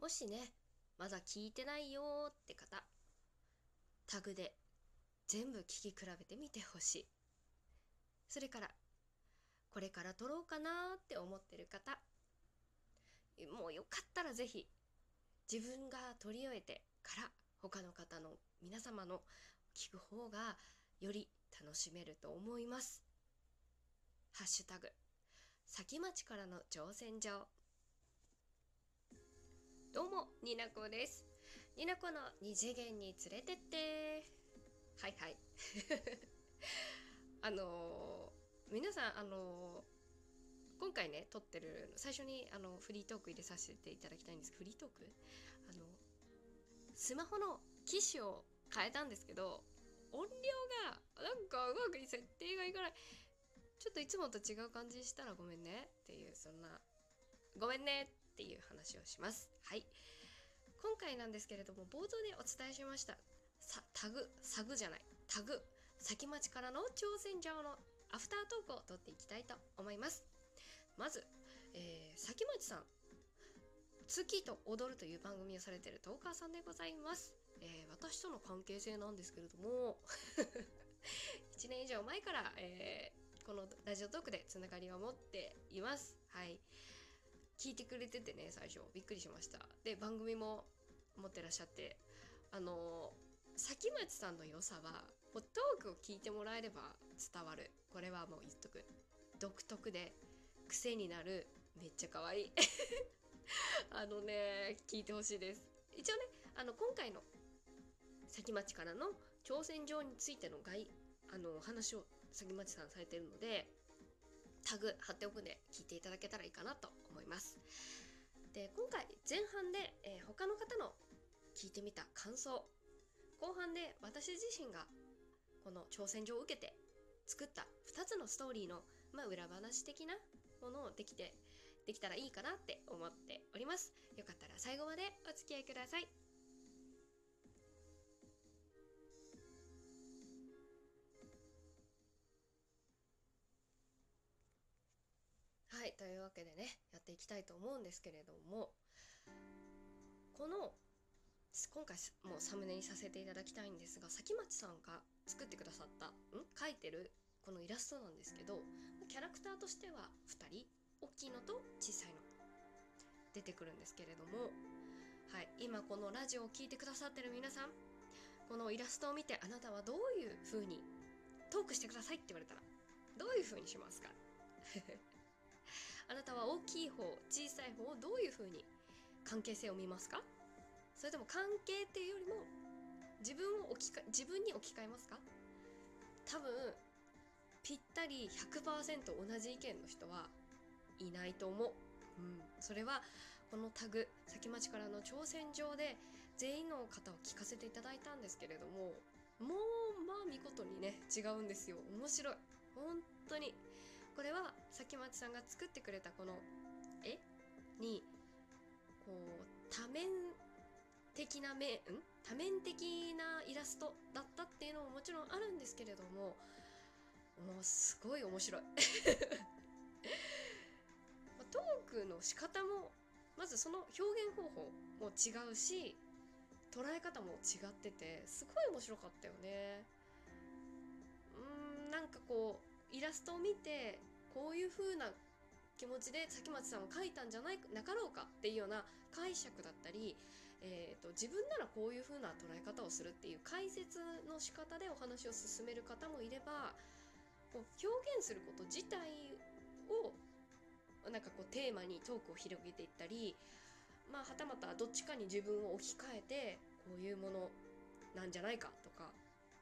もしねまだ聞いてないよって方タグで全部聞き比べてみてほしい。それからこれから撮ろうかなって思ってる方もうよかったら是非自分が撮り終えてから他の方の皆様の聞く方がより楽しめると思います。ハッシュタグ先町からの挑戦状。どうもになこです。になこの二次元に連れてって。はいはい。あのー、皆さんあのー、今回ね撮ってる最初にあのフリートーク入れさせていただきたいんです。フリートーク？あのスマホの機種を変えたんですけど音量がなんかうまく設定がいかない。ちょっといつもと違う感じしたらごめんねっていうそんな。ごめんね。っていう話をしますはい今回なんですけれども冒頭でお伝えしましたさタグサグじゃないタグ先町からの挑戦状のアフタートークを取っていきたいと思いますまず、えー、先町さん月と踊るという番組をされているトーカーさんでございます、えー、私との関係性なんですけれども 1年以上前から、えこのラジオトークでつながりを持っています。はい。聞いてくれててね、最初。びっくりしました。で、番組も持ってらっしゃって、あの先町さんの良さは、もうトークを聞いてもらえれば伝わる。これはもう言っとく。独特で癖になる。めっちゃ可愛い。あのね、聞いてほしいです。一応ね、あの、今回の先町からの挑戦状についての概、あの、話を杉町さんされてるのでタグ貼っておくんで聞いていただけたらいいかなとます。で今回前半で、えー、他の方の聞いてみた感想。後半で私自身がこの挑戦状を受けて作った2つのストーリーの、まあ、裏話的なものをできてできたらいいかなって思っております。よかったら最後までお付き合いください。わけでねやっていきたいと思うんですけれどもこの今回もうサムネにさせていただきたいんですが崎町さんが作ってくださったん？描いてるこのイラストなんですけどキャラクターとしては2人大きいのと小さいの出てくるんですけれどもはい今このラジオを聴いてくださってる皆さんこのイラストを見てあなたはどういう風にトークしてくださいって言われたらどういう風にしますか？あなたは大きい方小さい方をどういうふうに関係性を見ますか？それとも関係っていうよりも自分を置きか自分に置き換えますか？多分ぴったり100%同じ意見の人はいないと思う。うん、それはこのタグ先町からの挑戦状で全員の方を聞かせていただいたんですけれどももうまあ見事にね違うんですよ。面白い。本当に。これは崎町さんが作ってくれたこの絵にこう多面的な面ん？多面的なイラストだったっていうのももちろんあるんですけれどももうすごい面白い。トークの仕方もまずその表現方法も違うし捉え方も違っててすごい面白かったよね。うんなんかこうイラストを見てこういう風な気持ちで崎町さんを書いたんじゃないなかろうかっていうような解釈だったり、えーと、自分ならこういう風な捉え方をするっていう解説の仕方でお話を進める方もいればこう表現すること自体をなんかこうテーマにトークを広げていったり、まあ、はたまたどっちかに自分を置き換えてこういうものなんじゃないかとか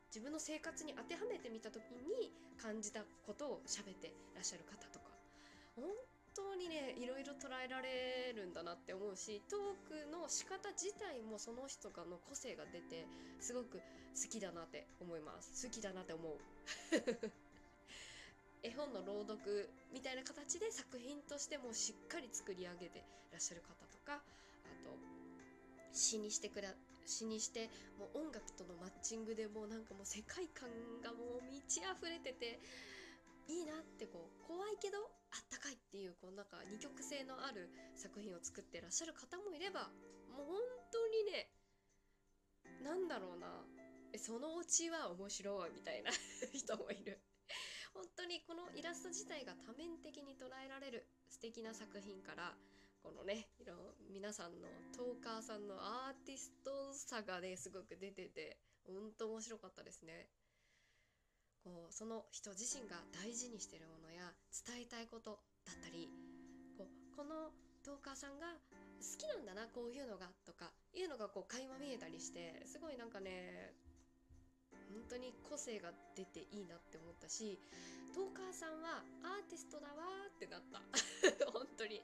自分の生活に当てはめてみた時に感じたことを喋ってらっしゃる方とか。本当にねいろいろ捉えられるんだなって思うしトークの仕方自体もその人がの個性が出てすごく好きだなって思います。好きだなって思う。絵本の朗読みたいな形で作品としてもしっかり作り上げてらっしゃる方とかあと詩にしてくれ詩にしてもう音楽とのマッチングでもうなんかもう世界観がもう満ち溢れてていいなってこう怖いけどあったかいっていうこうなんか二極性のある作品を作ってらっしゃる方もいればもう本当にねなんだろうなそのオチは面白いみたいな 人もいる。本当にこのイラスト自体が多面的に捉えられる素敵な作品からこのねいろ皆さんのトーカーさんのアーティストさがねすごく出てて本当面白かったですね。こうその人自身が大事にしてるものや伝えたいことだったりこうこのトーカーさんが好きなんだなこういうのがとかいうのがこう垣間見えたりしてすごいなんかね本当に個性が出ていいなって思ったしトーカーさんはアーティストだわーってなった。本当に。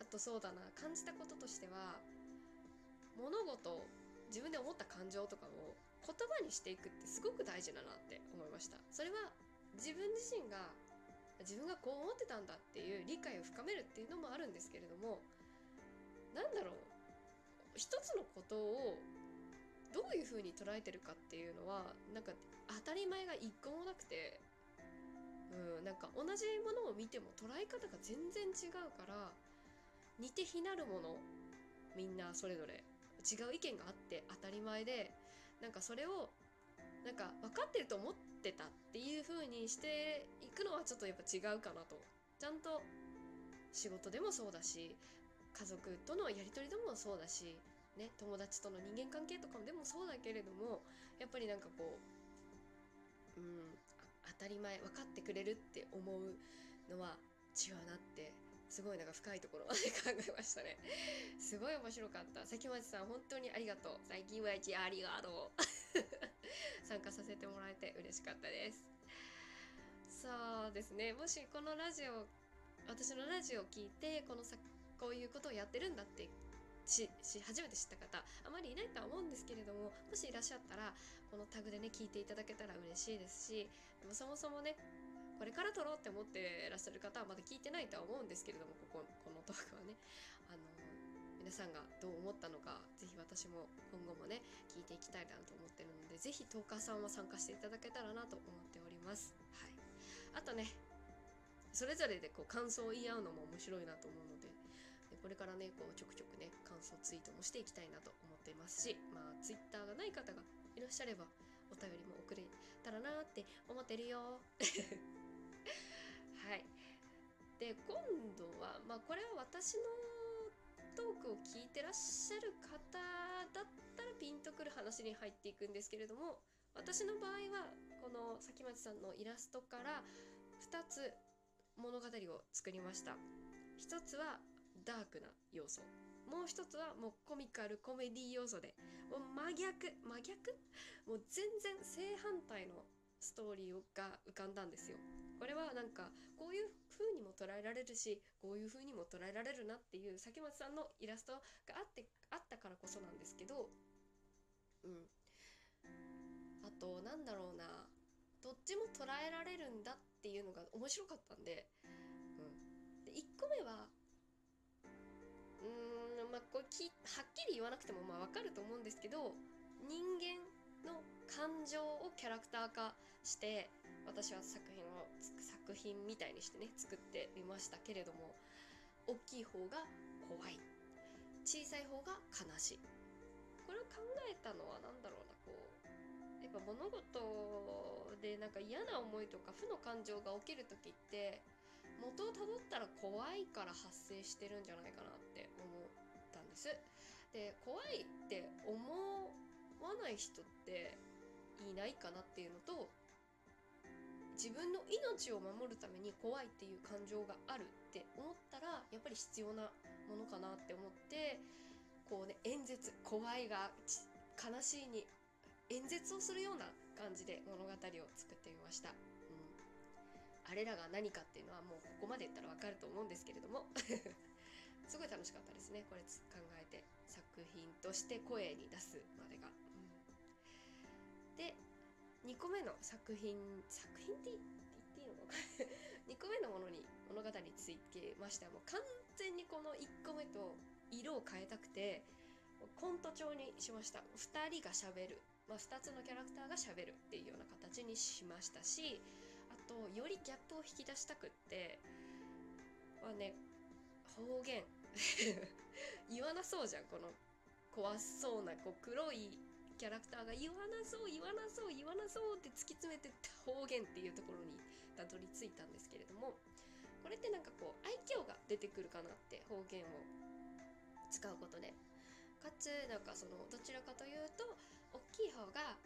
あとそうだな感じたこととしては物事自分で思った感情とかを言葉にしていくってすごく大事だなって思いました。それは自分自身が自分がこう思ってたんだっていう理解を深めるっていうのもあるんですけれどもなんだろう一つのことをどういうふうに捉えてるかっていうのはなんか当たり前が一個もなくてうんなんか同じものを見ても捉え方が全然違うから似て非なるものみんなそれぞれ違う意見があって当たり前でなんかそれをなんか分かってると思ってたっていう風にしていくのはちょっとやっぱ違うかなと。ちゃんと仕事でもそうだし家族とのやり取りでもそうだしね、友達との人間関係とかでもそうだけれどもやっぱりなんかこう、うん、当たり前分かってくれるって思うのは違うなってすごいなんか深いところまで考えましたね。すごい面白かった。関町さん本当にありがとう。最近は一ありがとう。参加させてもらえて嬉しかったです。そうですね。もしこのラジオ私のラジオを聞いてこのさこういうことをやってるんだってし初めて知った方あまりいないとは思うんですけれどももしいらっしゃったらこのタグでね聞いていただけたら嬉しいですしでもそもそもねこれから撮ろうって思ってらっしゃる方はまだ聞いてないとは思うんですけれどもこここのトークはね。あの皆さんがどう思ったのかぜひ私も今後もね聞いていきたいなと思ってるのでぜひトーカーさんは参加していただけたらなと思っております。はい、あとねそれぞれでこう感想を言い合うのも面白いなと思うのでこれからねこうちょくちょくね感想ツイートもしていきたいなと思っていますしまあツイッターがない方がいらっしゃればお便りも送れたらなって思ってるよで今度はまあこれは私のトークを聞いてらっしゃる方だったらピンとくる話に入っていくんですけれども私の場合はこの崎町さんのイラストから2つ物語を作りました。一つはダークな要素。もう一つはもうコミカルコメディ要素でもう真逆真逆？もう全然正反対のストーリーが浮かんだんですよ。これはなんかこういう風にも捉えられるしこういう風にも捉えられるなっていう崎松さんのイラストがあってあったからこそなんですけどうん。あとなんだろうな。どっちも捉えられるんだっていうのが面白かったんで,、うん、で1個目はうーんまあこれきはっきり言わなくてもまあ分かると思うんですけど人間の感情をキャラクター化して私は作品を作品みたいにしてね作ってみましたけれども大きい方が怖い小さい方が悲しいこれを考えたのは何だろうなこうやっぱ物事でなんか嫌な思いとか負の感情が起きる時って元をたどったら怖いから発生してるんじゃないかなって思ったんです。で怖いって思わない人っていないかなっていうのと自分の命を守るために怖いっていう感情があるって思ったらやっぱり必要なものかなって思ってこうね演説怖いが悲しいに演説をするような感じで物語を作ってみました。うんあれらが何かっていうのはもうここまで言ったらわかると思うんですけれども すごい楽しかったですねこれ考えて作品として声に出すまでが。で2個目の作品作品って言っていいのか2個目のものに物語についてましてはもう完全にこの1個目と色を変えたくてコント調にしました。2人がしゃべる、まあ、2つのキャラクターがしゃべるっていうような形にしましたしあとよりギャップを引き出したくってはね方言。言わなそうじゃんこの怖そうなこう黒いキャラクターが言わなそう言わなそう言わなそうって突き詰めてった方言っていうところにたどり着いたんですけれどもこれってなんかこう愛嬌が出てくるかなって方言を使うことでかつなんかそのどちらかというと大きい方が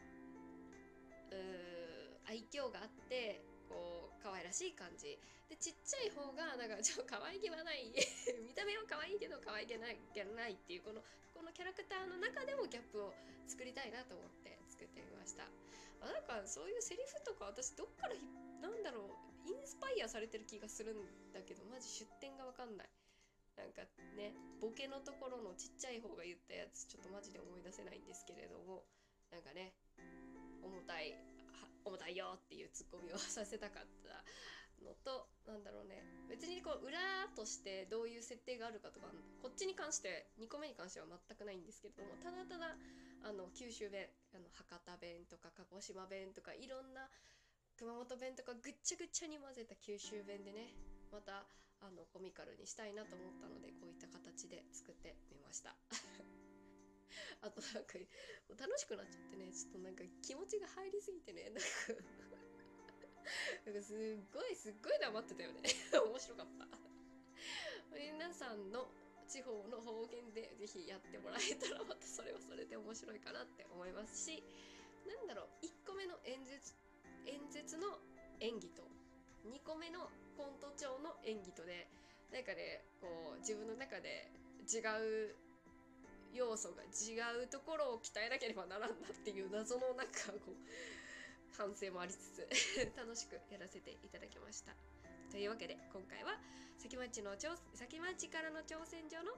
うー愛嬌があってこう可愛らしい感じ。でちっちゃい方がなんかちょっと可愛げはない。見た目は可愛いけど可愛げないげないっていうこのこのキャラクターの中でもギャップを作りたいなと思って作ってみました。あなんかそういうセリフとか私どっからなんだろうインスパイアされてる気がするんだけどマジ出典がわかんない。なんかねボケのところのちっちゃい方が言ったやつちょっとマジで思い出せないんですけれどもなんかね重たい重たいよっていうツッコミをさせたかったのとなんだろうね。別にこう裏としてどういう設定があるかとかこっちに関して2個目に関しては全くないんですけれどもただただあの九州弁あの博多弁とか鹿児島弁とかいろんな熊本弁とかぐっちゃぐちゃに混ぜた九州弁でねまたあのコミカルにしたいなと思ったのでこういった形で作ってみました。あとなんか楽しくなっちゃってねちょっとなんか気持ちが入りすぎてねなんか。なんかすっごいすっごい黙ってたよね。面白かった。皆さんの地方の方言でぜひやってもらえたらまたそれはそれで面白いかなって思いますしなんだろう1個目の演説演説の演技と2個目のコント調の演技とでなんかねこう自分の中で違う要素が違うところを鍛えなければならんなっていう謎のなんかこう反省もありつつ 楽しくやらせていただきました。というわけで今回は先町の先町からの挑戦状の